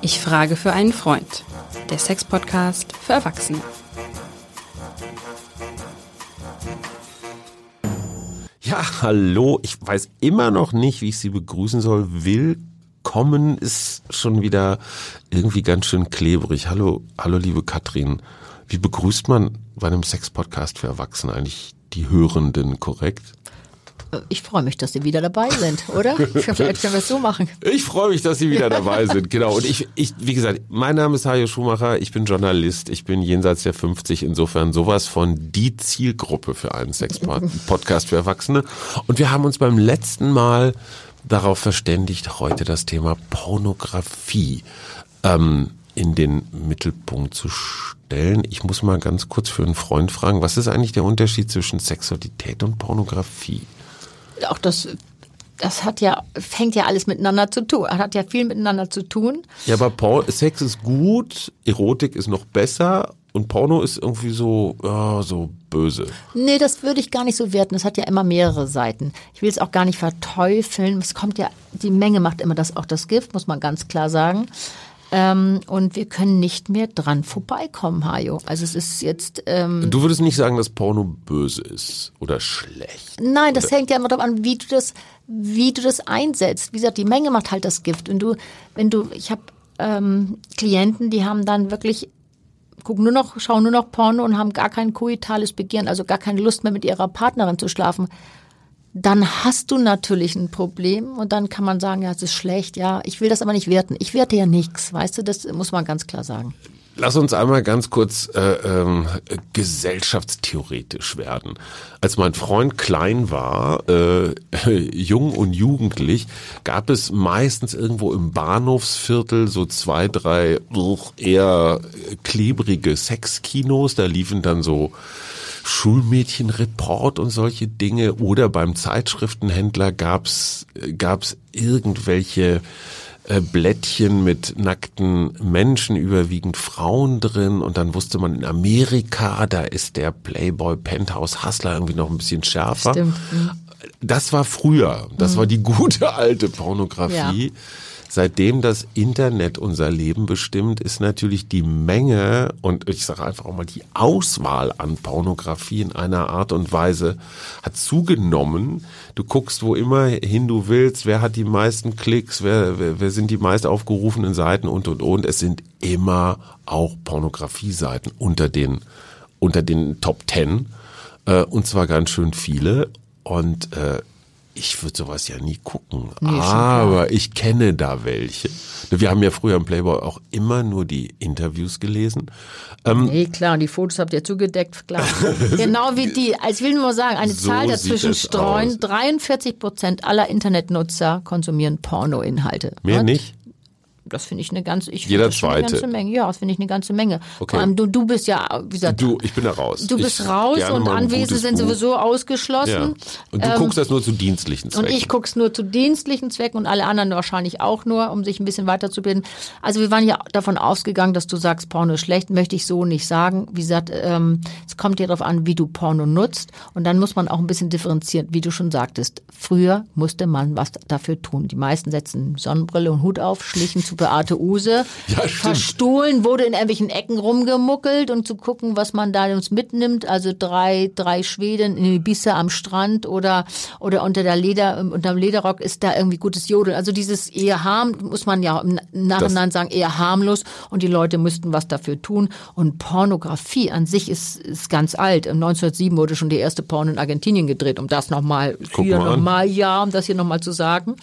Ich frage für einen Freund. Der Sex-Podcast für Erwachsene. Ja, hallo. Ich weiß immer noch nicht, wie ich Sie begrüßen soll. Willkommen ist schon wieder irgendwie ganz schön klebrig. Hallo, hallo, liebe Katrin. Wie begrüßt man bei einem Sex-Podcast für Erwachsene eigentlich die Hörenden korrekt? Ich freue mich, dass Sie wieder dabei sind, oder? Vielleicht können wir es so machen. Ich freue mich, dass Sie wieder dabei sind, genau. Und ich, ich, wie gesagt, mein Name ist Hajo Schumacher, ich bin Journalist, ich bin jenseits der 50, insofern sowas von die Zielgruppe für einen Sex-Podcast für Erwachsene. Und wir haben uns beim letzten Mal darauf verständigt, heute das Thema Pornografie ähm, in den Mittelpunkt zu stellen. Ich muss mal ganz kurz für einen Freund fragen, was ist eigentlich der Unterschied zwischen Sexualität und Pornografie? Auch das, das hat ja, fängt ja alles miteinander zu tun, hat ja viel miteinander zu tun. Ja, aber Paul, Sex ist gut, Erotik ist noch besser und Porno ist irgendwie so, ja, so böse. Nee, das würde ich gar nicht so werten. Das hat ja immer mehrere Seiten. Ich will es auch gar nicht verteufeln. Es kommt ja, die Menge macht immer das auch das Gift, muss man ganz klar sagen. Ähm, und wir können nicht mehr dran vorbeikommen, Hajo. Also es ist jetzt. Ähm, du würdest nicht sagen, dass Porno böse ist oder schlecht. Nein, das oder? hängt ja immer darauf an, wie du das, wie du das einsetzt. Wie gesagt, die Menge macht halt das Gift. Und du, wenn du, ich habe ähm, Klienten, die haben dann wirklich gucken nur noch, schauen nur noch Porno und haben gar kein koitales Begehren, also gar keine Lust mehr mit ihrer Partnerin zu schlafen dann hast du natürlich ein Problem und dann kann man sagen, ja, es ist schlecht, ja, ich will das aber nicht werten. Ich werte ja nichts, weißt du, das muss man ganz klar sagen. Lass uns einmal ganz kurz äh, ähm, gesellschaftstheoretisch werden. Als mein Freund klein war, äh, jung und jugendlich, gab es meistens irgendwo im Bahnhofsviertel so zwei, drei eher klebrige Sexkinos. Da liefen dann so Schulmädchenreport und solche Dinge oder beim Zeitschriftenhändler gab's gab's irgendwelche äh, Blättchen mit nackten Menschen, überwiegend Frauen drin und dann wusste man in Amerika, da ist der Playboy Penthouse Hustler irgendwie noch ein bisschen schärfer. Stimmt. Das war früher, das mhm. war die gute alte Pornografie. Ja. Seitdem das Internet unser Leben bestimmt, ist natürlich die Menge und ich sage einfach auch mal die Auswahl an Pornografie in einer Art und Weise hat zugenommen. Du guckst wo immer hin du willst, wer hat die meisten Klicks, wer, wer, wer sind die meist aufgerufenen Seiten und und und. Es sind immer auch Pornografie-Seiten unter den unter den Top Ten äh, und zwar ganz schön viele. Und äh, ich würde sowas ja nie gucken, nee, aber ich kenne da welche. Wir haben ja früher im Playboy auch immer nur die Interviews gelesen. Ähm, nee, klar, und die Fotos habt ihr zugedeckt, klar. genau wie die, als ich will nur sagen, eine so Zahl dazwischen streuen, 43 Prozent aller Internetnutzer konsumieren Pornoinhalte. Mehr What? nicht? Das finde ich eine ganze, ich Jeder das zweite. eine ganze Menge. Ja, das finde ich eine ganze Menge. Okay. Vor allem du, du bist ja, wie gesagt, du, ich bin da raus. Du bist ich raus und Anwesen sind Buch. sowieso ausgeschlossen. Ja. Und du ähm, guckst das nur zu dienstlichen Zwecken. Und ich guck's nur zu dienstlichen Zwecken und alle anderen wahrscheinlich auch nur, um sich ein bisschen weiterzubilden. Also wir waren ja davon ausgegangen, dass du sagst, Porno ist schlecht, möchte ich so nicht sagen. Wie gesagt, ähm, es kommt ja darauf an, wie du Porno nutzt und dann muss man auch ein bisschen differenzieren, wie du schon sagtest. Früher musste man was dafür tun. Die meisten setzen Sonnenbrille und Hut auf, schlichen zu Beate Use ja, verstohlen, wurde in irgendwelchen Ecken rumgemuckelt und zu gucken, was man da uns mitnimmt. Also drei, drei Schweden in Ibiza am Strand oder, oder unter der Leder, unterm Lederrock ist da irgendwie gutes Jodel. Also dieses eher harm, muss man ja im Nachhinein das sagen, eher harmlos und die Leute müssten was dafür tun. Und Pornografie an sich ist, ist ganz alt. 1907 wurde schon die erste Porn in Argentinien gedreht, um das nochmal, hier nochmal, ja, um das hier nochmal zu sagen.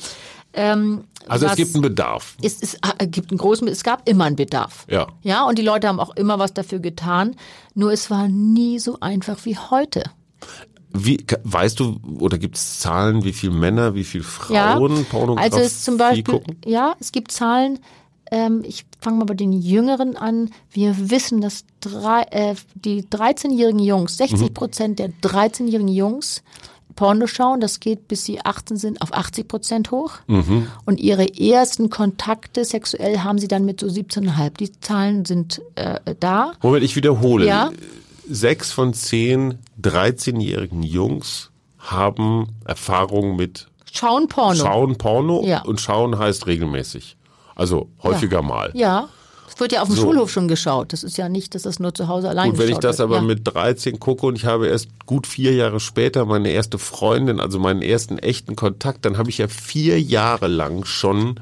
Ähm, also es gibt einen Bedarf. Es, es, es gibt einen großen, es gab immer einen Bedarf. Ja. Ja, und die Leute haben auch immer was dafür getan. Nur es war nie so einfach wie heute. Wie, weißt du, oder gibt es Zahlen, wie viele Männer, wie viele Frauen ja, Pornografie also es zum Beispiel, gucken? Ja, es gibt Zahlen. Ähm, ich fange mal bei den Jüngeren an. Wir wissen, dass drei, äh, die 13-jährigen Jungs, 60 Prozent mhm. der 13-jährigen Jungs Porno schauen, das geht bis sie 18 sind auf 80 Prozent hoch. Mhm. Und ihre ersten Kontakte sexuell haben sie dann mit so 17,5. Die Zahlen sind äh, da. Moment, ich wiederhole. Ja? Sechs von zehn 13-jährigen Jungs haben Erfahrung mit Schauen Porno. Schauen Porno Ja. und schauen heißt regelmäßig. Also häufiger ja. mal. Ja. Es wird ja auf dem So. Schulhof schon geschaut. Das ist ja nicht, dass das nur zu Hause allein Gut, wenn ich das wird. aber ja. mit 13 gucke und ich habe erst gut vier Jahre später meine erste Freundin, also meinen ersten echten Kontakt, dann habe ich ja vier Jahre lang schon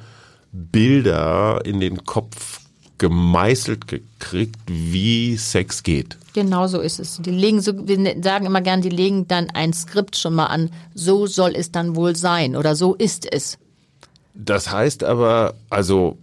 Bilder in den Kopf gemeißelt gekriegt, wie Sex geht. Genau so ist es. Die legen so, wir ne- sagen immer gern, die legen dann ein Skript schon mal an. So soll es dann wohl sein oder so ist es. Das heißt aber, also,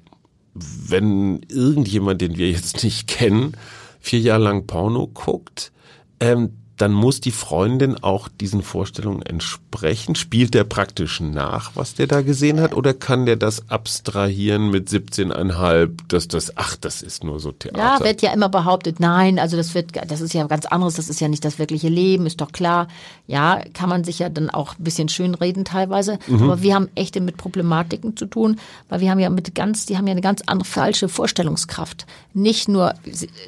wenn irgendjemand, den wir jetzt nicht kennen, vier Jahre lang Porno guckt, ähm, dann muss die Freundin auch diesen Vorstellungen entsprechen. Spielt der praktisch nach, was der da gesehen hat, oder kann der das abstrahieren mit 17,5, dass das, ach, das ist nur so Ja, Theater? wird ja immer behauptet, nein, also das wird, das ist ja ganz anderes, das ist ja nicht das wirkliche Leben, ist doch klar. Ja, kann man sich ja dann auch ein bisschen schönreden teilweise. Mhm. Aber wir haben echte mit Problematiken zu tun, weil wir haben ja mit ganz, die haben ja eine ganz andere falsche Vorstellungskraft. Nicht nur,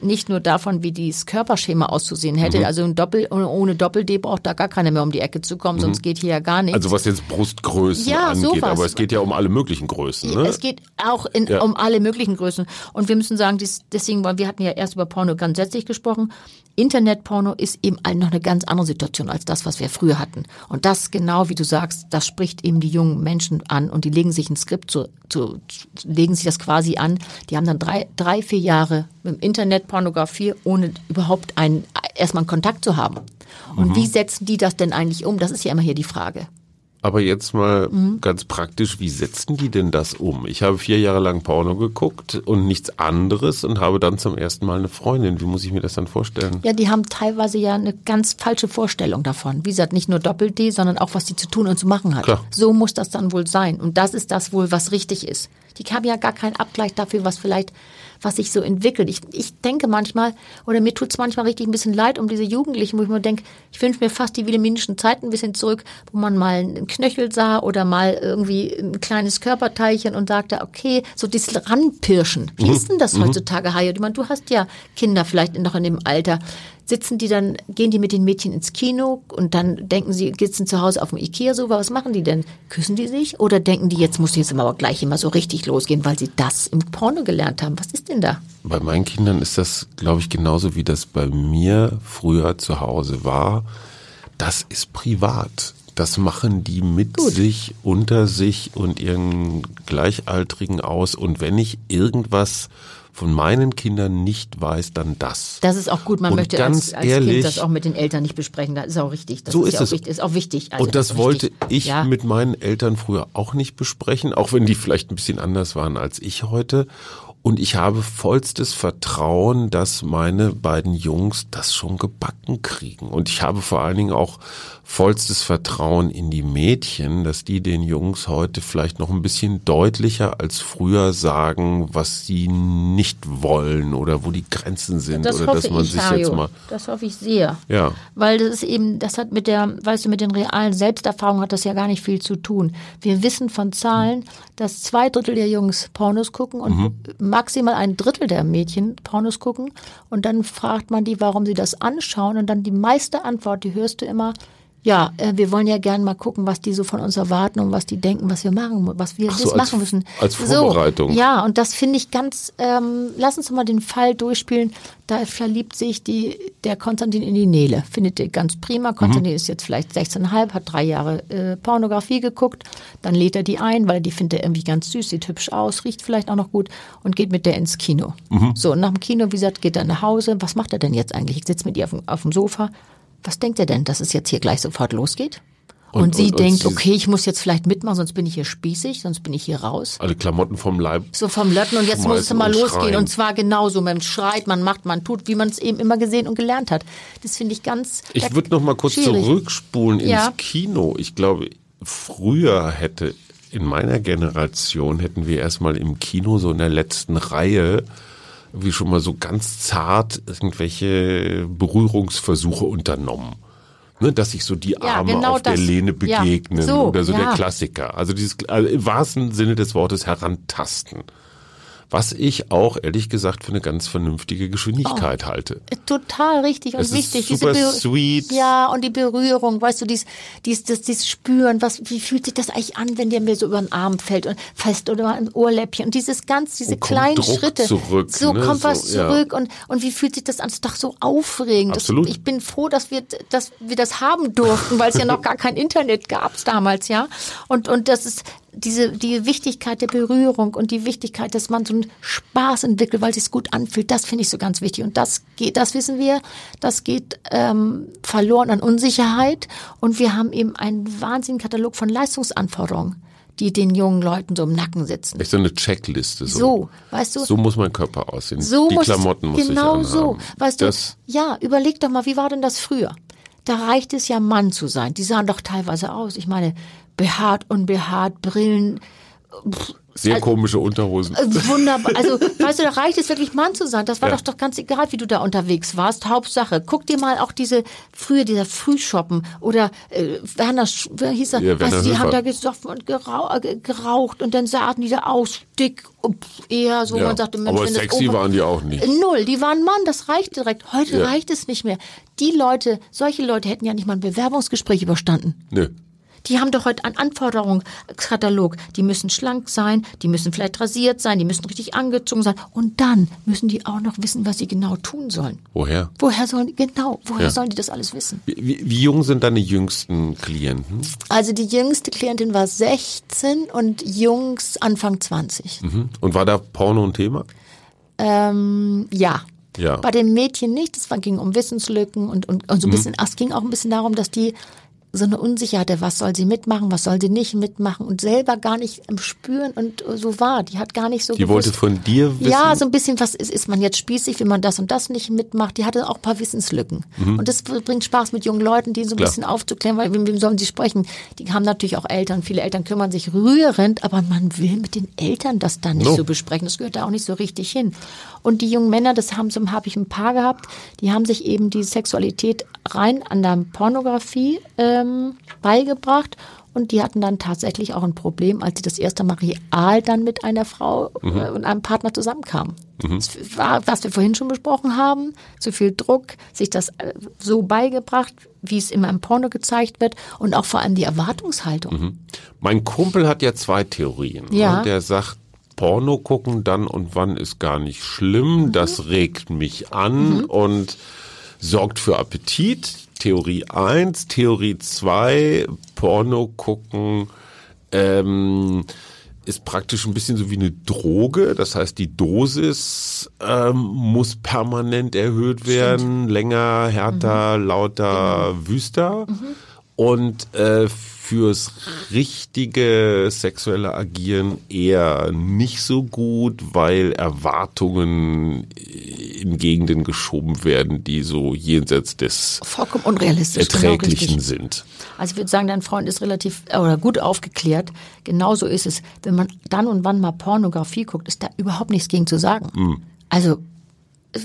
nicht nur davon, wie dieses Körperschema auszusehen hätte. Mhm. Also ein Doppel, ohne Doppel-D braucht da gar keiner mehr um die Ecke zu kommen, sonst geht hier ja gar nichts. Mhm. Also was jetzt Brustgrößen Ja, angeht, sowas. aber es geht ja um alle möglichen Größen. Ne? Es geht auch in, Ja. um alle möglichen Größen. Und wir müssen sagen, dies, deswegen, weil wir hatten ja erst über Porno grundsätzlich gesprochen. Internetporno ist eben noch eine ganz andere Situation als das, was wir früher hatten. Und das genau, wie du sagst, das spricht eben die jungen Menschen an und die legen sich ein Skript zu, zu, legen sich das quasi an. Die haben dann drei, drei, vier Jahre mit dem Internet Pornografie, ohne überhaupt einen, erstmal einen Kontakt zu haben. Und wie setzen die das denn eigentlich um? Das ist ja immer hier die Frage. Aber jetzt mal Mhm. ganz praktisch, wie setzen die denn das um? Ich habe vier Jahre lang Porno geguckt und nichts anderes und habe dann zum ersten Mal eine Freundin. Wie muss ich mir das dann vorstellen? Ja, die haben teilweise ja eine ganz falsche Vorstellung davon. Wie gesagt, nicht nur Doppel-D, sondern auch, was die zu tun und zu machen hat. Klar. So muss das dann wohl sein. Und das ist das wohl, was richtig ist. Die haben ja gar keinen Abgleich dafür, was vielleicht, was sich so entwickelt. Ich, ich denke manchmal, oder mir tut's manchmal richtig ein bisschen leid um diese Jugendlichen, wo ich mir denke, ich wünsche mir fast die wilhelminischen Zeiten ein bisschen zurück, wo man mal einen Knöchel sah oder mal irgendwie ein kleines Körperteilchen und sagte, okay, so dieses Ranpirschen. Wie ist denn das heutzutage, Hajo? Ich meine, du hast ja Kinder vielleicht noch in dem Alter. Sitzen die dann, gehen die mit den Mädchen ins Kino und dann denken sie, sitzen zu Hause auf dem Ikea-Sofa, was machen die denn? Küssen die sich? Oder denken die, jetzt muss jetzt aber gleich immer so richtig losgehen, weil sie das im Porno gelernt haben? Was ist denn da? Bei meinen Kindern ist das, glaube ich, genauso wie das bei mir früher zu Hause war. Das ist privat. Das machen die mit sich, unter sich und ihren Gleichaltrigen aus. Und wenn ich irgendwas von meinen Kindern nicht weiß, dann das. Das ist auch gut. Man Und möchte ganz als, als ehrlich- Kind das auch mit den Eltern nicht besprechen. Das ist auch richtig. Das So ist, ist ja auch es. Wichtig, ist auch wichtig. Also und das wollte ich ja. mit meinen Eltern früher auch nicht besprechen, auch wenn die vielleicht ein bisschen anders waren als ich heute. Und ich habe vollstes Vertrauen, dass meine beiden Jungs das schon gebacken kriegen. Und ich habe vor allen Dingen auch vollstes Vertrauen in die Mädchen, dass die den Jungs heute vielleicht noch ein bisschen deutlicher als früher sagen, was sie nicht wollen oder wo die Grenzen sind Das oder hoffe dass man ich, sich Hajo. jetzt mal Das hoffe ich sehr. ja Weil das ist eben, das hat mit der, weißt du, mit den realen Selbsterfahrungen hat das ja gar nicht viel zu tun. Wir wissen von Zahlen, dass zwei Drittel der Jungs Pornos gucken und Mhm. Maximal ein Drittel der Mädchen Pornos gucken. Und dann fragt man die, warum sie das anschauen. Und dann die meiste Antwort, die hörst du immer, ja, äh, wir wollen ja gerne mal gucken, was die so von uns erwarten und was die denken, was wir machen, was wir so, als- machen müssen. als Vorbereitung. So, ja, und das finde ich ganz, ähm, lass uns mal den Fall durchspielen. Da verliebt sich die, der Konstantin in die Nele. Findet ihr ganz prima. Konstantin ist jetzt vielleicht 16,5, hat drei Jahre äh, Pornografie geguckt. Dann lädt er die ein, weil die findet er irgendwie ganz süß, sieht hübsch aus, riecht vielleicht auch noch gut und geht mit der ins Kino. So, und nach dem Kino, wie gesagt, geht er nach Hause. Was macht er denn jetzt eigentlich? Ich sitze mit ihr auf dem, auf dem Sofa. Was denkt er denn, dass es jetzt hier gleich sofort losgeht? Und, Und- sie und- und denkt, sie- okay, ich muss jetzt vielleicht mitmachen, sonst bin ich hier spießig, sonst bin ich hier raus alle Klamotten vom Leib so vom Lötten und jetzt muss es mal losgehen. schreien. Und zwar genauso. Man schreit, man macht, man tut, wie man es eben immer gesehen und gelernt hat. Das finde ich ganz. Ich würde noch mal kurz schwierig. zurückspulen ins Ja. Kino. Ich glaube, früher hätte in meiner Generation hätten wir erstmal im Kino so in der letzten Reihe wie schon mal so ganz zart irgendwelche Berührungsversuche unternommen. Ne, dass sich so die Ja, Arme genau auf der das. Lehne Ja, begegnen so, oder so der ja. Klassiker. Also dieses also im wahrsten Sinne des Wortes herantasten. Was ich auch, ehrlich gesagt, für eine ganz vernünftige Geschwindigkeit Oh. halte. Total richtig und Es ist wichtig. super Be- sweet. Ja, und die Berührung, weißt du, dies, dies, das, dieses Spüren, was, wie fühlt sich das eigentlich an, wenn der mir so über den Arm fällt und fest oder ein Ohrläppchen und dieses ganz, diese kommt kleinen Druck Schritte. zurück, so ne? kommt was So, ja. zurück und, und wie fühlt sich das an? Das ist doch so aufregend. Absolut. Das, ich bin froh, dass wir, dass wir das haben durften, weil es ja noch gar kein Internet gab damals, ja. Und, und das ist, diese, die Wichtigkeit der Berührung und die Wichtigkeit, dass man so einen Spaß entwickelt, weil es sich gut anfühlt, das finde ich so ganz wichtig. Und das geht, das wissen wir, das geht ähm, verloren an Unsicherheit. Und wir haben eben einen wahnsinnigen Katalog von Leistungsanforderungen, die den jungen Leuten so im Nacken sitzen. Echt so eine Checkliste. So, So, weißt du? So muss mein Körper aussehen. So Die muss, Klamotten muss genau ich so. anhaben. Weißt du, das, ja, überleg doch mal, wie war denn das früher? Da reicht es ja, Mann zu sein. Die sahen doch teilweise aus. Ich meine, behaart, unbehaart, Brillen. Sehr komische Unterhosen. Äh, Wunderbar. Also, weißt du, da reicht es wirklich Mann zu sein. Das war Ja. doch doch ganz egal, wie du da unterwegs warst. Hauptsache. Guck dir mal auch diese, früher dieser Frühshoppen oder äh, Werner, wer hieß er? Ja, weißt die haben da gesoffen und äh, geraucht und dann sahen die da aus, dick, und eher so, Ja. man sagte, Mensch, Aber sexy waren die auch nicht. Null, die waren Mann, das reicht direkt. Heute Ja. reicht es nicht mehr. Die Leute, solche Leute hätten ja nicht mal ein Bewerbungsgespräch überstanden. Nö. Die haben doch heute einen Anforderungskatalog. Die müssen schlank sein, die müssen vielleicht rasiert sein, die müssen richtig angezogen sein. Und dann müssen die auch noch wissen, was sie genau tun sollen. Woher? Woher sollen genau, woher Ja. sollen die das alles wissen? Wie, wie, jung sind deine jüngsten Klienten? Also die jüngste Klientin war 16 und Jungs Anfang 20. Mhm. Und war da Porno ein Thema? Ähm, ja. Ja. Bei den Mädchen nicht. Es ging um Wissenslücken und, und, und so ein bisschen, ach, es ging auch ein bisschen darum, dass die so eine Unsicherheit, was soll sie mitmachen, was soll sie nicht mitmachen und selber gar nicht im Spüren und so war. Die hat gar nicht so Die gewusst. wollte von dir wissen? Ja, so ein bisschen, was ist, ist man jetzt spießig, wenn man das und das nicht mitmacht. Die hatte auch ein paar Wissenslücken. Und das bringt Spaß mit jungen Leuten, die so ein Mhm. Klar. bisschen aufzuklären, weil wem, wem sollen sie sprechen? Die haben natürlich auch Eltern. Viele Eltern kümmern sich rührend, aber man will mit den Eltern das dann nicht No. so besprechen. Das gehört da auch nicht so richtig hin. Und die jungen Männer, das haben so habe ich ein paar gehabt, die haben sich eben die Sexualität rein an der Pornografie ähm, beigebracht. Und die hatten dann tatsächlich auch ein Problem, als sie das erste Mal real dann mit einer Frau äh, und einem Partner zusammenkamen. Das war, was wir vorhin schon besprochen haben, zu viel Druck, sich das äh, so beigebracht, wie es immer im Porno gezeigt wird und auch vor allem die Erwartungshaltung. Mein Kumpel hat ja zwei Theorien. Ja. ne? Der sagt, Porno gucken dann und wann ist gar nicht schlimm. Das regt mich an und sorgt für Appetit. Theorie 1. Theorie 2. Porno gucken ähm, ist praktisch ein bisschen so wie eine Droge. Das heißt, die Dosis ähm, muss permanent erhöht werden. Länger, härter, lauter, wüster. Und äh, fürs richtige sexuelle Agieren eher nicht so gut, weil Erwartungen in Gegenden geschoben werden, die so jenseits des Vollkommen unrealistisch. genau Erträglichen richtig. sind. Also ich würde sagen, dein Freund ist relativ äh, oder gut aufgeklärt. Genauso ist es. Wenn man dann und wann mal Pornografie guckt, ist da überhaupt nichts gegen zu sagen. Hm. Also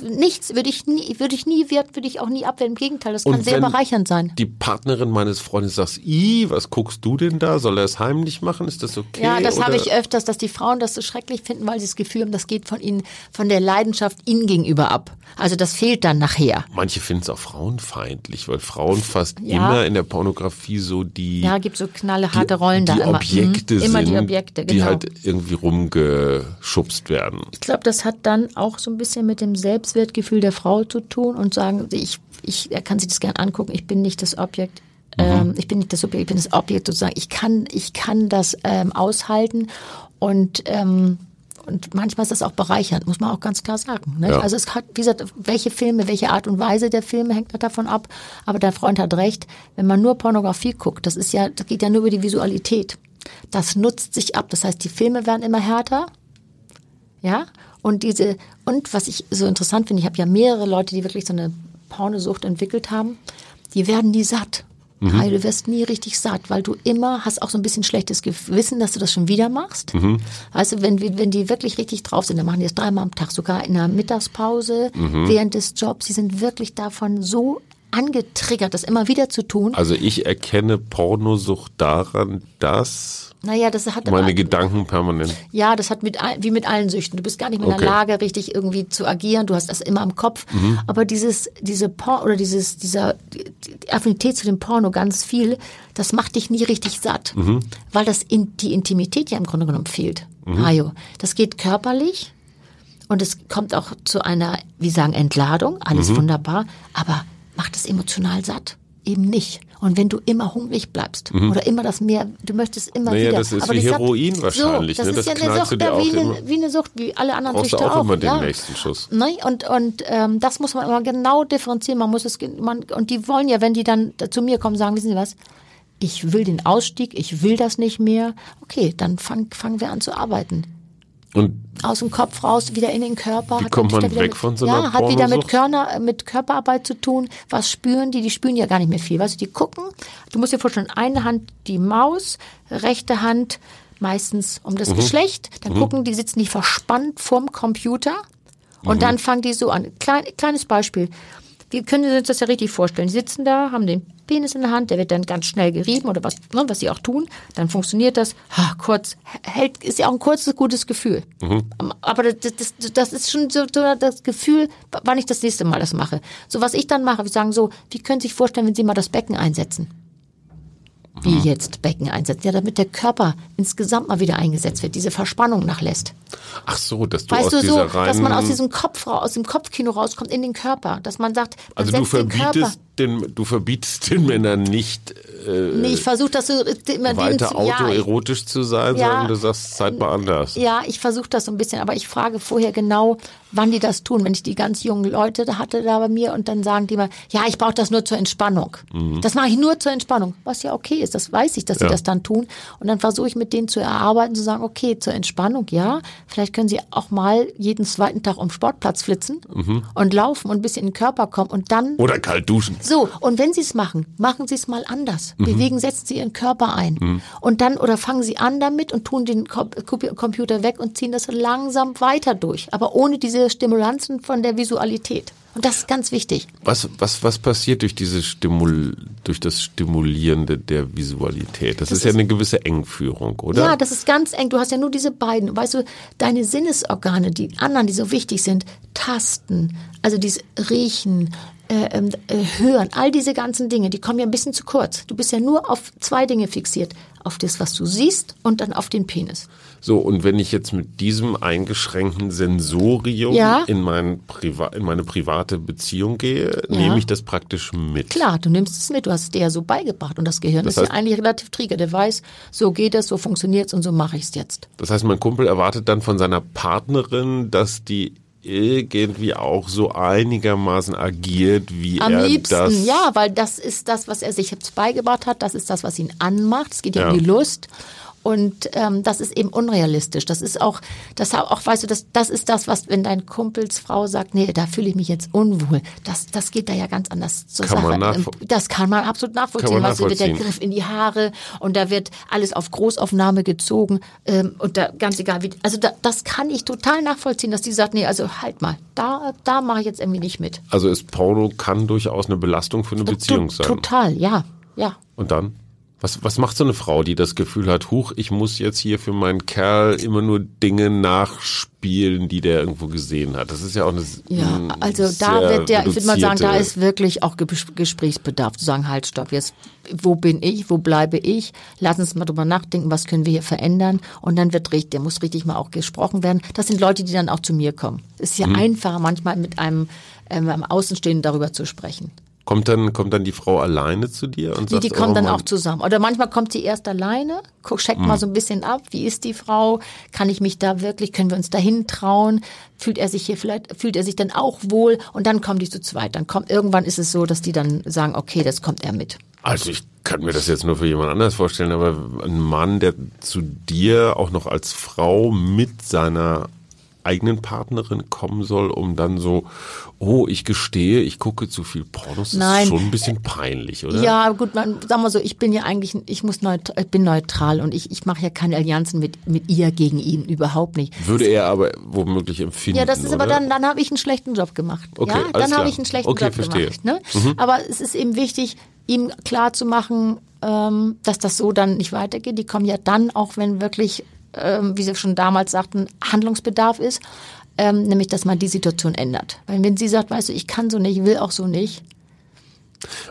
nichts würde ich nie, würde ich nie wert, würde ich auch nie abwehren. Im Gegenteil, das kann Und sehr wenn bereichernd sein. Die Partnerin meines Freundes sagt, i, was guckst du denn da? Soll er es heimlich machen? Ist das okay? Ja, das habe ich öfters, dass die Frauen das so schrecklich finden, weil sie das Gefühl haben, das geht von ihnen, von der Leidenschaft ihnen gegenüber ab. Also das fehlt dann nachher. Manche finden es auch frauenfeindlich, weil Frauen fast Ja. immer in der Pornografie so die, Ja, gibt so knallharte die, Rollen die da immer. Objekte Mhm, sind, immer die Objekte, genau. die halt irgendwie rumgeschubst werden. Ich glaube, das hat dann auch so ein bisschen mit dem Selbstwertgefühl der Frau zu tun und sagen, ich, ich, er kann sich das gern angucken, ich bin nicht das Objekt. Ähm, ich bin nicht das Subjekt, ich bin das Objekt sozusagen. Ich kann, ich kann das ähm, aushalten und ähm, und manchmal ist das auch bereichernd, muss man auch ganz klar sagen. Ne? Ja. Also es hat, wie gesagt, welche Filme, welche Art und Weise der Filme hängt davon ab. Aber dein Freund hat recht, wenn man nur Pornografie guckt, das ist ja, das geht ja nur über die Visualität. Das nutzt sich ab. Das heißt, die Filme werden immer härter, ja, und diese, und was ich so interessant finde, ich habe ja mehrere Leute, die wirklich so eine Pornosucht entwickelt haben, die werden nie satt. Mhm. Kai, du wirst nie richtig satt, weil du immer hast auch so ein bisschen schlechtes Gewissen, dass du das schon wieder machst. Mhm. Du, wenn, wenn die wirklich richtig drauf sind, dann machen die das dreimal am Tag, sogar in der Mittagspause, Mhm. während des Jobs. Sie sind wirklich davon so angetriggert, das immer wieder zu tun. Also ich erkenne Pornosucht daran, dass Naja, das hat meine Gedanken permanent. Ja, das hat mit wie mit allen Süchten. Du bist gar nicht mehr in Okay. der Lage, richtig irgendwie zu agieren. Du hast das immer im Kopf. Mhm. Aber dieses, diese Por oder dieses, dieser die Affinität zu dem Porno ganz viel, das macht dich nie richtig satt, Mhm. weil das in, die Intimität ja im Grunde genommen fehlt. Hajo, das geht körperlich und es kommt auch zu einer, wie sagen, Entladung. Alles Mhm. wunderbar, aber macht es emotional satt? Eben nicht. Und wenn du immer hungrig bleibst oder immer das mehr, du möchtest immer Mhm. Naja, wieder. das ist aber wie Heroin wahrscheinlich, So, das ne? ist Das ja eine Sucht, ja, wie, eine, wie eine Sucht, wie alle anderen Brauchst Süchte auch auch. immer den ja. nächsten Schuss. Ne? Und, und ähm, das muss man immer genau differenzieren. Man muss es, man, und die wollen ja, wenn die dann da zu mir kommen, sagen, wissen Sie was? Ich will den Ausstieg, ich will das nicht mehr. Okay, dann fangen fangen wir an zu arbeiten Und aus dem Kopf raus, wieder in den Körper. Wie Hat kommt man wieder weg mit, von so Ja, einer hat wieder mit? Körner, mit Körperarbeit zu tun. Was spüren die? Die spüren ja gar nicht mehr viel. Weißt du, die gucken. Du musst dir vorstellen, eine Hand die Maus, rechte Hand meistens um Mhm. das Geschlecht. Dann gucken die, sitzen die verspannt vorm Computer. Und Mhm. dann fangen die so an. Klein, kleines Beispiel. Wir können uns das ja richtig vorstellen. Die sitzen da, haben den Penis in der Hand, der wird dann ganz schnell gerieben oder was, ne, was sie auch tun. Dann funktioniert das. Ha, kurz, hält, ist ja auch ein kurzes, gutes Gefühl. Aber das, das, das ist schon so, so das Gefühl, wann ich das nächste Mal das mache. So, was ich dann mache, wir sagen so, wie können Sie sich vorstellen, wenn Sie mal das Becken einsetzen? Wie jetzt Becken einsetzen? Ja, damit der Körper insgesamt mal wieder eingesetzt wird, diese Verspannung nachlässt. ach so, dass du Weißt aus du so, dieser reinen... dass man aus diesem Kopf, aus dem Kopfkino rauskommt in den Körper, dass man sagt, man also du setzt den verbietest den, du verbietest den Männern nicht äh, Nee, ich versuche das so immer denen weiter zu, ja, autoerotisch zu sein, Ja. sondern du sagst, seid mal anders. ja, ich versuche das so ein bisschen, aber ich frage vorher genau, wann die das tun. Wenn ich die ganz jungen Leute da hatte da bei mir und dann sagen die mal, ja, ich brauche das nur zur Entspannung. Das mache ich nur zur Entspannung, was ja okay ist. Das weiß ich, dass sie Ja. das dann tun. Und dann versuche ich mit denen zu erarbeiten, zu sagen, okay, zur Entspannung, ja, vielleicht können sie auch mal jeden zweiten Tag um Sportplatz flitzen und laufen und ein bisschen in den Körper kommen und dann Oder kalt duschen. so, und wenn Sie es machen, machen Sie es mal anders. Bewegen, setzen Sie Ihren Körper ein. Und dann, oder fangen Sie an damit und tun den Computer weg und ziehen das langsam weiter durch. Aber ohne diese Stimulanzen von der Visualität. Und das ist ganz wichtig. Was, was, was passiert durch diese Stimul, durch das Stimulierende der Visualität? Das, ist ja eine gewisse Engführung, oder? Ja, das ist ganz eng. Du hast ja nur diese beiden. Weißt du, deine Sinnesorgane, die anderen, die so wichtig sind, Tasten, also dieses Riechen, äh, ähm, äh, Hören, all diese ganzen Dinge, die kommen ja ein bisschen zu kurz. Du bist ja nur auf zwei Dinge fixiert. Auf das, was du siehst und dann auf den Penis. So, und wenn ich jetzt mit diesem eingeschränkten Sensorium Ja. in, mein Priva in meine private Beziehung gehe, nehme ich das praktisch mit. Klar, du nimmst es mit, du hast es dir ja so beigebracht. Und das Gehirn Das ist heißt- ja eigentlich relativ träger. Der weiß, so geht es, so funktioniert es und so mache ich es jetzt. Das heißt, mein Kumpel erwartet dann von seiner Partnerin, dass die irgendwie auch so einigermaßen agiert, wie Am er liebsten, das. ja, weil das ist das, was er sich jetzt beigebracht hat, das ist das, was ihn anmacht. Es geht ja, Ja. um die Lust. Und ähm, das ist eben unrealistisch. Das ist auch, das auch, weißt du, das, das ist das, was, wenn dein Kumpels Frau sagt, nee, da fühle ich mich jetzt unwohl. Das, das geht da ja ganz anders zur Kann Sache. man Ähm, das kann man absolut nachvollziehen. Kann man weißt du, wird der nachvollziehen. Griff in die Haare und da wird alles auf Großaufnahme gezogen ähm, und da ganz egal wie. Also da, das kann ich total nachvollziehen, dass die sagt, nee, also halt mal, da, da mache ich jetzt irgendwie nicht mit. Also ist Porno kann durchaus eine Belastung für eine Beziehung sein. Total, ja, ja. Und dann? Was, was macht so eine Frau, die das Gefühl hat, huch, ich muss jetzt hier für meinen Kerl immer nur Dinge nachspielen, die der irgendwo gesehen hat? Das ist ja auch eine Ja, mh, also da wird der, ich würde mal sagen, da ist wirklich auch Ges- Gesprächsbedarf. Zu sagen, halt, stopp, jetzt, wo bin ich, wo bleibe ich? Lass uns mal drüber nachdenken, was können wir hier verändern? Und dann wird richtig, der muss richtig mal auch gesprochen werden. Das sind Leute, die dann auch zu mir kommen. Es ist ja einfacher, manchmal mit einem, ähm, einem Außenstehenden darüber zu sprechen. Kommt dann, kommt dann die Frau alleine zu dir und Die, sagt, die kommen oh, dann auch zusammen. Oder manchmal kommt sie erst alleine, checkt mal so ein bisschen ab, wie ist die Frau? Kann ich mich da wirklich, können wir uns dahin trauen? Fühlt er sich hier vielleicht, fühlt er sich dann auch wohl? Und dann kommen die zu zweit. Dann kommt, irgendwann ist es so, dass die dann sagen, okay, das kommt er mit. Also ich kann mir das jetzt nur für jemand anders vorstellen, aber ein Mann, der zu dir auch noch als Frau mit seiner eigenen Partnerin kommen soll, um dann so, oh, ich gestehe, ich gucke zu viel Pornos, das Nein. ist schon ein bisschen peinlich, oder? Ja, gut, man, sagen wir so, ich bin ja eigentlich, ich muss neut, ich bin neutral und ich, ich mache ja keine Allianzen mit, mit ihr gegen ihn, überhaupt nicht. Würde er aber womöglich empfinden. Ja, das ist aber oder? dann, dann habe ich einen schlechten Job gemacht. Okay, ja, dann habe ich einen schlechten Okay, Job verstehe. gemacht. Ne? Aber es ist eben wichtig, ihm klar zu machen, ähm, dass das so dann nicht weitergeht. Die kommen ja dann, auch wenn wirklich, ähm, wie Sie schon damals sagten, Handlungsbedarf ist, ähm, nämlich, dass man die Situation ändert. Weil wenn sie sagt, weißt du, ich kann so nicht, ich will auch so nicht,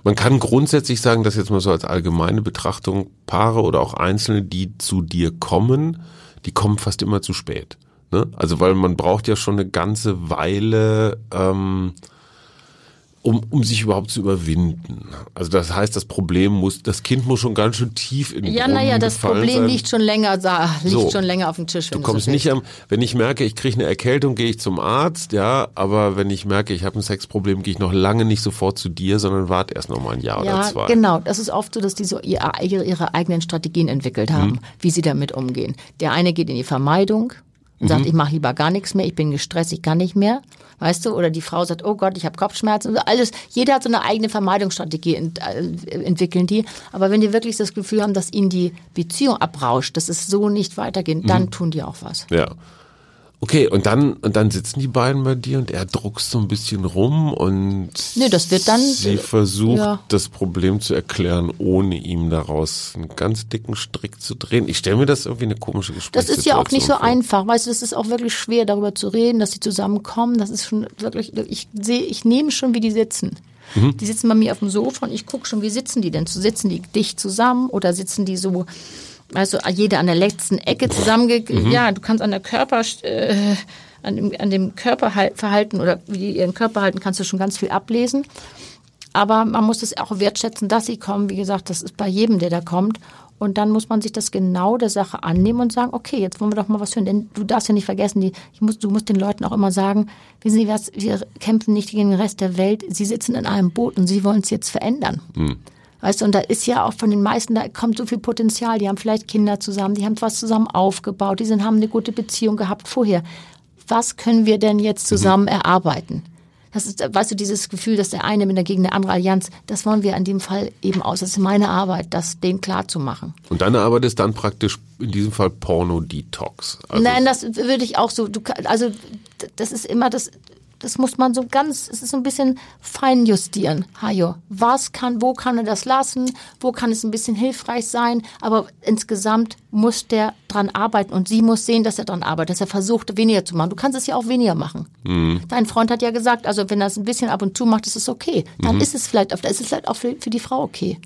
Man kann grundsätzlich sagen, dass jetzt mal so als allgemeine Betrachtung Paare oder auch Einzelne, die zu dir kommen, die kommen fast immer zu spät. Ne? Also weil man braucht ja schon eine ganze Weile, ähm, um, um sich überhaupt zu überwinden. Also das heißt, das Problem muss, das Kind muss schon ganz schön tief in den Ja, naja, das Problem sein. liegt schon länger da, liegt So. schon länger auf dem Tisch. Du wenn kommst so nicht am, wenn ich merke, ich kriege eine Erkältung, gehe ich zum Arzt, ja, aber wenn ich merke, ich habe ein Sexproblem, gehe ich noch lange nicht sofort zu dir, sondern warte erst noch mal ein Jahr oder Ja, zwei. genau. Das ist oft so, dass die so ihre, ihre, eigenen Strategien entwickelt haben, Mhm. wie sie damit umgehen. Der eine geht in die Vermeidung und Mhm. sagt, ich mache lieber gar nichts mehr, ich bin gestresst, ich kann nicht mehr. Weißt du? Oder die Frau sagt, oh Gott, ich habe Kopfschmerzen. Also Alles, jeder hat so eine eigene Vermeidungsstrategie ent, äh, entwickeln die. Aber wenn die wirklich das Gefühl haben, dass ihnen die Beziehung abrauscht, dass es so nicht weitergeht, Mhm. dann tun die auch was. Ja. Okay, und dann, und dann sitzen die beiden bei dir und er druckst so ein bisschen rum und Nee, das wird dann- sie versucht, ja. das Problem zu erklären, ohne ihm daraus einen ganz dicken Strick zu drehen. Ich stelle mir das irgendwie eine komische Das Gesprächssituation ist ja auch nicht so vor. einfach, weißt du, das ist auch wirklich schwer, darüber zu reden, dass sie zusammenkommen. Das ist schon wirklich, ich sehe, ich nehme schon, wie die sitzen. Mhm. Die sitzen bei mir auf dem Sofa und ich gucke schon, wie sitzen die denn? Sitzen die dicht zusammen oder sitzen die so, also jeder an der letzten Ecke zusammenge... Mhm. Ja, du kannst an der Körper, äh, an dem, an dem Körperverhalten oder wie die ihren Körper halten, kannst du schon ganz viel ablesen. Aber man muss es auch wertschätzen, dass sie kommen. Wie gesagt, das ist bei jedem, der da kommt. Und dann muss man sich das genau der Sache annehmen und sagen, okay, jetzt wollen wir doch mal was hören. Denn du darfst ja nicht vergessen, die, ich muss, du musst den Leuten auch immer sagen, wissen Sie was, wir kämpfen nicht gegen den Rest der Welt. Sie sitzen in einem Boot und Sie wollen es jetzt verändern. Weißt du, und da ist ja auch von den meisten, da kommt so viel Potenzial. Die haben vielleicht Kinder zusammen, die haben was zusammen aufgebaut, die sind, haben eine gute Beziehung gehabt vorher. Was können wir denn jetzt zusammen erarbeiten? Das ist, weißt du, dieses Gefühl, dass der eine mit der gegen eine andere Allianz, das wollen wir in dem Fall eben aus. Das ist meine Arbeit, das denen klar zu machen. Und deine Arbeit ist dann praktisch in diesem Fall Porno-Detox. Also Nein, das würde ich auch so. Du, also das ist immer das. Das muss man so ganz, es ist so ein bisschen fein justieren. Hajo, was kann, wo kann er das lassen? Wo kann es ein bisschen hilfreich sein? Aber insgesamt muss der dran arbeiten und sie muss sehen, dass er dran arbeitet, dass er versucht, weniger zu machen. Du kannst es ja auch weniger machen. Dein Freund hat ja gesagt, also wenn er es ein bisschen ab und zu macht, ist es okay. Dann ist es vielleicht, ist es vielleicht auch für, für die Frau okay.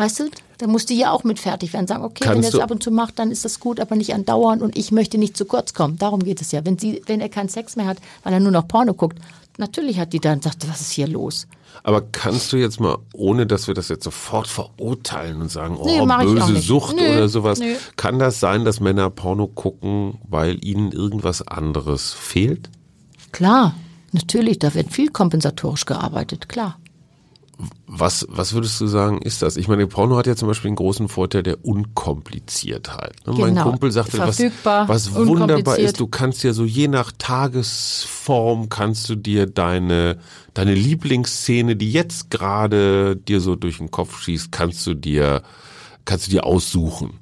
Weißt du? Dann muss die ja auch mit fertig werden. Sagen, okay, wenn Kannst er es ab und zu macht, dann ist das gut, aber nicht andauernd und ich möchte nicht zu kurz kommen. Darum geht es ja. Wenn, sie, wenn er keinen Sex mehr hat, weil er nur noch Porno guckt, natürlich hat die dann sagt, was ist hier los? Aber kannst du jetzt mal, ohne dass wir das jetzt sofort verurteilen und sagen, oh, Nee, böse. Sucht Nö, oder sowas, nö. kann das sein, dass Männer Porno gucken, weil ihnen irgendwas anderes fehlt? Klar, natürlich, da wird viel kompensatorisch gearbeitet, klar. Was, was würdest du sagen, ist das? Ich meine, Porno hat ja zum Beispiel einen großen Vorteil der Unkompliziertheit. Ne? Mein Genau. Kumpel sagte, was, Verfügbar, was wunderbar ist, du kannst ja so je nach Tagesform kannst du dir deine, deine Lieblingsszene, die jetzt gerade dir so durch den Kopf schießt, kannst du dir, kannst du dir aussuchen.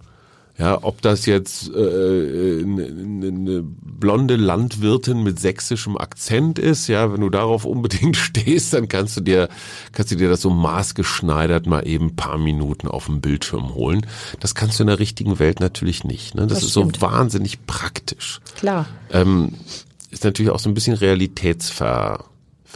Ja, ob das jetzt äh, eine ne blonde Landwirtin mit sächsischem Akzent ist, ja, wenn du darauf unbedingt stehst, dann kannst du dir, kannst du dir das so maßgeschneidert mal eben ein paar Minuten auf dem Bildschirm holen. Das kannst du in der richtigen Welt natürlich nicht. Ne? Das, Das ist so stimmt. wahnsinnig praktisch. Klar. Ähm, ist natürlich auch so ein bisschen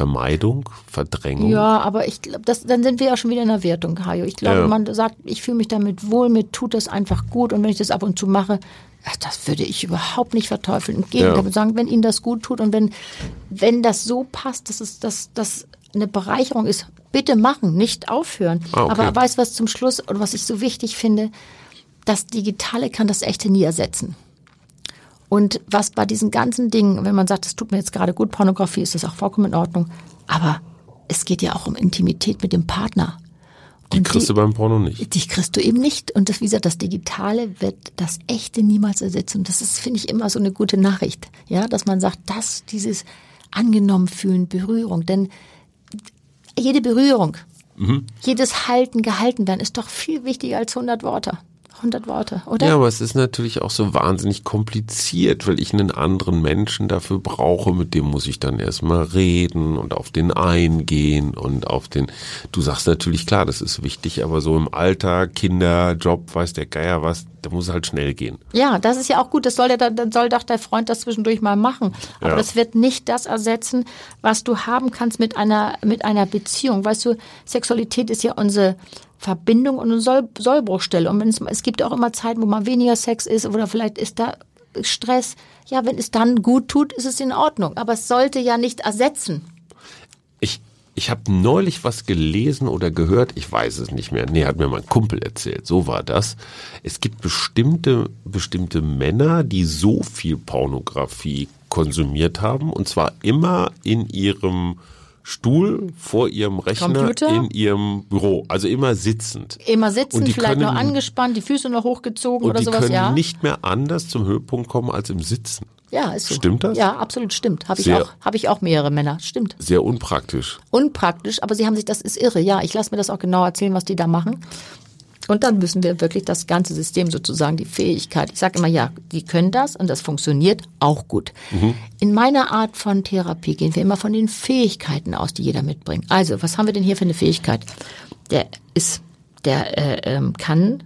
Realitätsvermeidung, Verdrängung. Ja, aber ich glaube, das- dann sind wir ja schon wieder in der Wertung, Hajo. Ich glaube, Ja. man sagt, ich fühle mich damit wohl, mir tut das einfach gut und wenn ich das ab und zu mache, ach, das würde ich überhaupt nicht verteufeln. Im Gegenteil, Ja. ich würde sagen, wenn Ihnen das gut tut und wenn, wenn das so passt, dass es dass, dass eine Bereicherung ist, bitte machen, nicht aufhören. Ah, okay. Aber weißt du was zum Schluss und was ich so wichtig finde, das Digitale kann das Echte nie ersetzen. Und was bei diesen ganzen Dingen, wenn man sagt, es tut mir jetzt gerade gut, Pornografie, ist das auch vollkommen in Ordnung. Aber es geht ja auch um Intimität mit dem Partner. Die Und kriegst du beim Porno nicht. Die kriegst du eben nicht. Und das, wie gesagt, das Digitale wird das Echte niemals ersetzen. Und das ist, finde ich, immer so eine gute Nachricht. Ja, dass man sagt, dass dieses angenommen fühlen, Berührung. Denn jede Berührung, Mhm. jedes Halten, gehalten werden, ist doch viel wichtiger als 100 Worte. 100 Worte, oder? Ja, aber es ist natürlich auch so wahnsinnig kompliziert, weil ich einen anderen Menschen dafür brauche, mit dem muss ich dann erstmal reden und auf den eingehen und auf den, du sagst natürlich klar, das ist wichtig, aber so im Alltag, Kinder, Job, weiß der Geier was, da muss es halt schnell gehen. Ja, das ist ja auch gut. Das soll, der, dann soll doch der Freund das zwischendurch mal machen. Aber Ja. das wird nicht das ersetzen, was du haben kannst mit einer, mit einer Beziehung. Weißt du, Sexualität ist ja unsere Verbindung und eine Soll Sollbruchstelle. Und es, es gibt auch immer Zeiten, wo mal weniger Sex ist oder vielleicht ist da Stress. Ja, wenn es dann gut tut, ist es in Ordnung. Aber es sollte ja nicht ersetzen. Ich, ich habe neulich was gelesen oder gehört, ich weiß es nicht mehr. Nee, hat mir mein Kumpel erzählt. So war das. Es gibt bestimmte, bestimmte Männer, die so viel Pornografie konsumiert haben und zwar immer in ihrem Stuhl vor ihrem Rechner Computer? in ihrem Büro, also immer sitzend. Immer sitzen, Und die vielleicht noch können- angespannt, die Füße noch hochgezogen Und oder die sowas, können ja. nicht mehr anders zum Höhepunkt kommen als im Sitzen. ja, ist so. Stimmt das? Ja, absolut stimmt. Habe ich auch, habe ich auch mehrere Männer. Stimmt. Sehr unpraktisch. unpraktisch, aber sie haben sich, das ist irre, ja, ich lasse mir das auch genau erzählen, was die da machen. Und dann müssen wir wirklich das ganze System sozusagen, die Fähigkeit, ich sage immer, ja, die können das und das funktioniert auch gut. In meiner Art von Therapie gehen wir immer von den Fähigkeiten aus, die jeder mitbringt. Also, was haben wir denn hier für eine Fähigkeit? Der ist, der äh, ähm, kann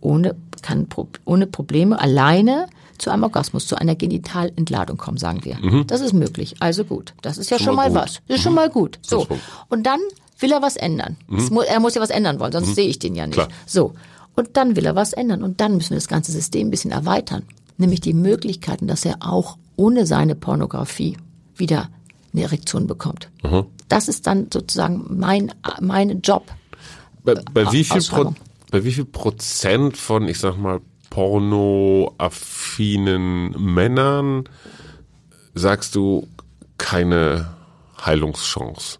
ohne, kann ohne Probleme alleine zu einem Orgasmus, zu einer Genitalentladung kommen, sagen wir. Das ist möglich. Also gut. Das ist ja schon, mal mal gut. was. Das ist schon mal gut. So. Und dann will er was ändern. Es mu er muss ja was ändern wollen, sonst sehe ich den ja nicht. Klar. So. Und dann will er was ändern. Und dann müssen wir das ganze System ein bisschen erweitern. Nämlich die Möglichkeiten, dass er auch ohne seine Pornografie wieder eine Erektion bekommt. Das ist dann sozusagen mein, mein Job. Bei, bei, wie viel Pro, bei wie viel Prozent von, ich sag mal, pornoaffinen Männern sagst du keine Heilungschance?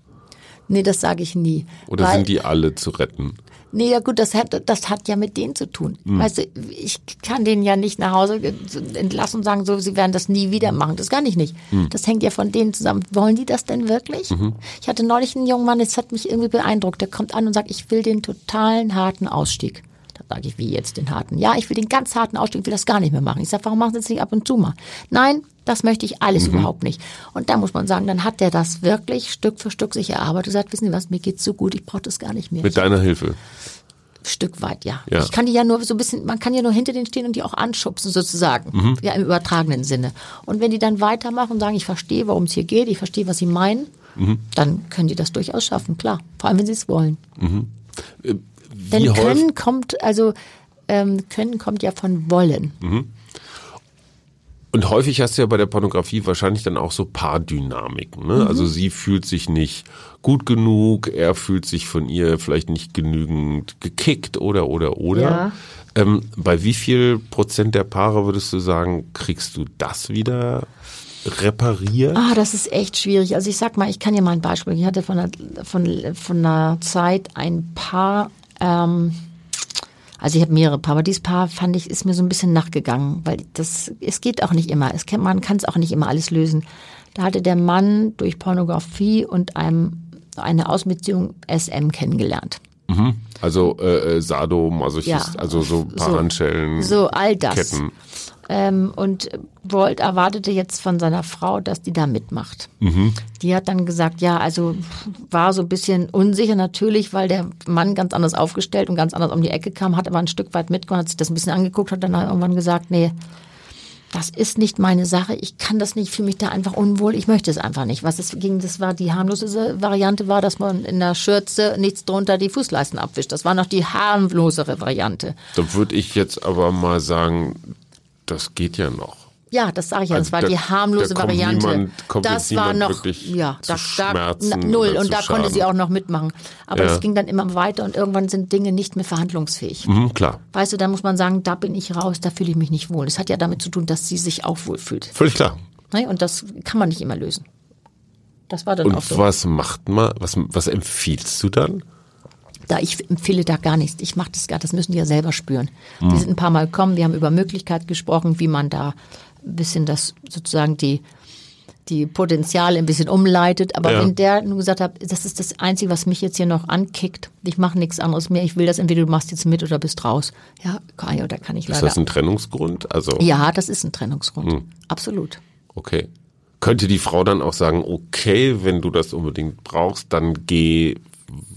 Nee, das sage ich nie. Oder Weil- sind die alle zu retten? Nee, ja gut, das hat, das hat ja mit denen zu tun. Weißt du, ich kann denen ja nicht nach Hause entlassen und sagen, so, sie werden das nie wieder machen. Das kann ich nicht. Das hängt ja von denen zusammen. Wollen die das denn wirklich? Ich hatte neulich einen jungen Mann, das hat mich irgendwie beeindruckt. Der kommt an und sagt, ich will den totalen harten Ausstieg. Sage ich, wie jetzt den harten? Ja, ich will den ganz harten Ausstieg, ich will das gar nicht mehr machen. Ich sage, warum machen Sie das nicht ab und zu mal? Nein, das möchte ich alles überhaupt nicht. Und da muss man sagen, dann hat der das wirklich Stück für Stück sich erarbeitet und gesagt, wissen Sie was, mir geht's so gut, ich brauche das gar nicht mehr. Mit deiner Hilfe. Stück weit, ja. Ja. Ich kann die ja nur so ein bisschen, man kann ja nur hinter denen stehen und die auch anschubsen sozusagen. Mhm. Ja, im übertragenen Sinne. Und wenn die dann weitermachen und sagen, ich verstehe, worum es hier geht, ich verstehe, was sie meinen, Mhm. dann können die das durchaus schaffen, klar. Vor allem, wenn sie es wollen. Äh, Denn Wie häufig, können kommt, also ähm, können kommt ja von wollen. und häufig hast du ja bei der Pornografie wahrscheinlich dann auch so Paardynamiken. Ne? Mhm. Also sie fühlt sich nicht gut genug, er fühlt sich von ihr vielleicht nicht genügend gekickt oder oder oder. Ja. Ähm, bei wie viel Prozent der Paare würdest du sagen, kriegst du das wieder repariert? Ah, das ist echt schwierig. Also ich sag mal, ich kann ja mal ein Beispiel. Ich hatte von einer, von, von einer Zeit ein Paar, ähm, also ich habe mehrere Paar, aber dieses Paar fand ich, ist mir so ein bisschen nachgegangen, weil das, es geht auch nicht immer. Es kann, man kann es auch nicht immer alles lösen. Da hatte der Mann durch Pornografie und einem, eine Außenbeziehung SM kennengelernt. Also äh, äh, Sadomasochist, Ja. also so ein paar So. Handschellen, So, all das. Ketten. Ähm, und Walt erwartete jetzt von seiner Frau, dass die da mitmacht. Die hat dann gesagt, ja, also war so ein bisschen unsicher natürlich, weil der Mann ganz anders aufgestellt und ganz anders um die Ecke kam, hat aber ein Stück weit mitgekommen, hat sich das ein bisschen angeguckt, hat dann irgendwann gesagt, nee, das ist nicht meine Sache, ich kann das nicht, fühle mich da einfach unwohl, ich möchte es einfach nicht. Was es ging, das war die harmlose Variante, war, dass man in der Schürze nichts drunter die Fußleisten abwischt. Das war noch die harmlosere Variante. Da würde ich jetzt aber mal sagen, das geht ja noch. Ja, das sage ich ja. Also das war da- die harmlose Variante. niemand- das war noch, ja, da, da na, null. Und da konnte sie auch noch mitmachen. Aber Ja. es ging dann immer weiter und irgendwann sind Dinge nicht mehr verhandlungsfähig. Mhm, klar, Weißt du, da muss man sagen, da bin ich raus, da fühle ich mich nicht wohl. Das hat ja damit zu tun, dass sie sich auch wohlfühlt. völlig klar. Ne? Und das kann man nicht immer lösen. Das war dann auch Und so. was macht man, was, was empfiehlst du dann? Da ich empfehle da gar nichts. Ich mache das gar, das müssen die ja selber spüren. Die sind ein paar Mal gekommen, wir haben über Möglichkeit gesprochen, wie man da ein bisschen das sozusagen die die Potenziale ein bisschen umleitet. Aber Ja. wenn der nur gesagt hat, das ist das Einzige, was mich jetzt hier noch ankickt, ich mache nichts anderes mehr, ich will das entweder du machst jetzt mit oder bist raus. Ja, kann, ja, da kann ich Ist leider. das ein Trennungsgrund? Also, ja, das ist ein Trennungsgrund. Hm. Absolut. okay. Könnte die Frau dann auch sagen, okay, wenn du das unbedingt brauchst, dann geh,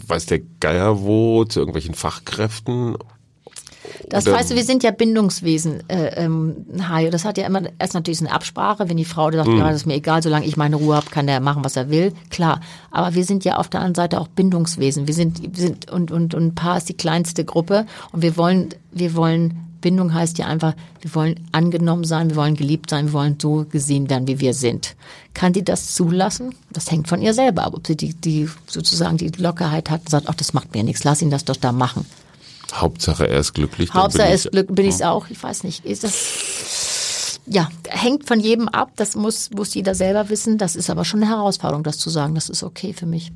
weiß der Geier wo, zu irgendwelchen Fachkräften? Das du, wir sind ja Bindungswesen, äh, ähm, Hajo. Das hat ja immer erst natürlich eine Absprache, wenn die Frau sagt, Hm. ja, das ist mir egal, solange ich meine Ruhe habe, kann der machen, was er will. Klar. Aber wir sind ja auf der anderen Seite auch Bindungswesen. Wir sind, wir sind und, und, und ein Paar ist die kleinste Gruppe und wir wollen, wir wollen, Bindung heißt ja einfach, wir wollen angenommen sein, wir wollen geliebt sein, wir wollen so gesehen werden, wie wir sind. Kann die das zulassen? Das hängt von ihr selber ab, ob sie die, die sozusagen die Lockerheit hat und sagt, ach, das macht mir nichts, lass ihn das doch da machen. Hauptsache er ist glücklich. Hauptsache bin ist ich- Glück, bin ich es auch. Ich weiß nicht. Ist das, ja, hängt von jedem ab. Das muss, muss jeder selber wissen. Das ist aber schon eine Herausforderung, das zu sagen. Das ist okay für mich.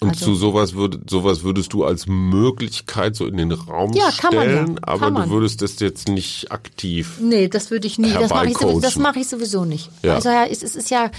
Und Also- zu sowas, würd, sowas würdest du als Möglichkeit so in den Raum Ja, kann man ja. stellen, aber Kann du man. würdest das jetzt nicht aktiv. Nee, das würde ich nie. Das mache ich, sowieso, das mache ich sowieso nicht. Ja. Also ja, es, es ist ja,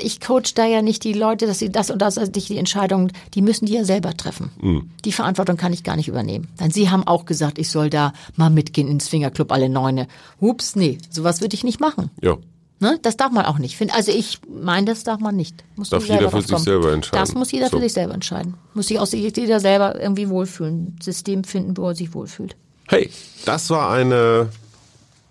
ich coach da ja nicht die Leute, dass sie das und das, also die Entscheidungen, die müssen die ja selber treffen. Mhm. Die Verantwortung kann ich gar nicht übernehmen. Denn sie haben auch gesagt, ich soll da mal mitgehen ins Fingerclub alle Neune. Hups, nee, sowas würde ich nicht machen. Ja. Ne? Das darf man auch nicht. Find- Also ich meine, das darf man nicht. Muss Darf jeder für sich selber entscheiden. Das muss jeder So. für sich selber entscheiden. Muss sich auch jeder selber irgendwie wohlfühlen. Ein System finden, wo er sich wohlfühlt. Hey, das war eine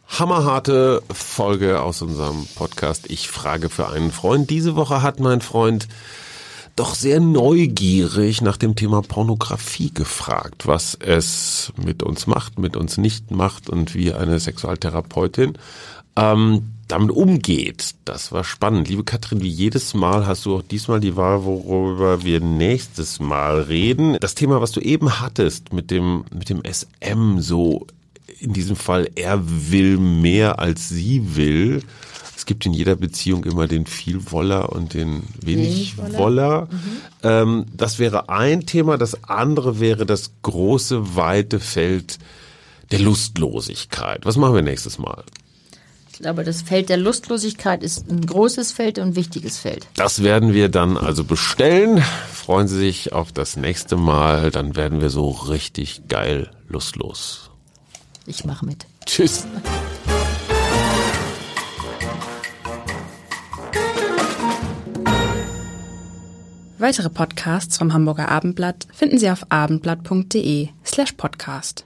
hammerharte Folge aus unserem Podcast Ich frage für einen Freund. Diese Woche hat mein Freund doch sehr neugierig nach dem Thema Pornografie gefragt, was es mit uns macht, mit uns nicht macht und wie eine Sexualtherapeutin ähm, damit umgeht. Das war spannend. Liebe Katrin, wie jedes Mal hast du auch diesmal die Wahl, worüber wir nächstes Mal reden. Das Thema, was du eben hattest mit dem, mit dem SM, so in diesem Fall, er will mehr als sie will. Es gibt in jeder Beziehung immer den Vielwoller und den Wenigwoller. Ähm, das wäre ein Thema. Das andere wäre das große, weite Feld der Lustlosigkeit. Was machen wir nächstes Mal? Glaube, das Feld der Lustlosigkeit ist ein großes Feld und ein wichtiges Feld. Das werden wir dann also bestellen. Freuen Sie sich auf das nächste Mal. Dann werden wir so richtig geil lustlos. Ich mache mit. Tschüss. Weitere Podcasts vom Hamburger Abendblatt finden Sie auf abendblatt.de slash podcast.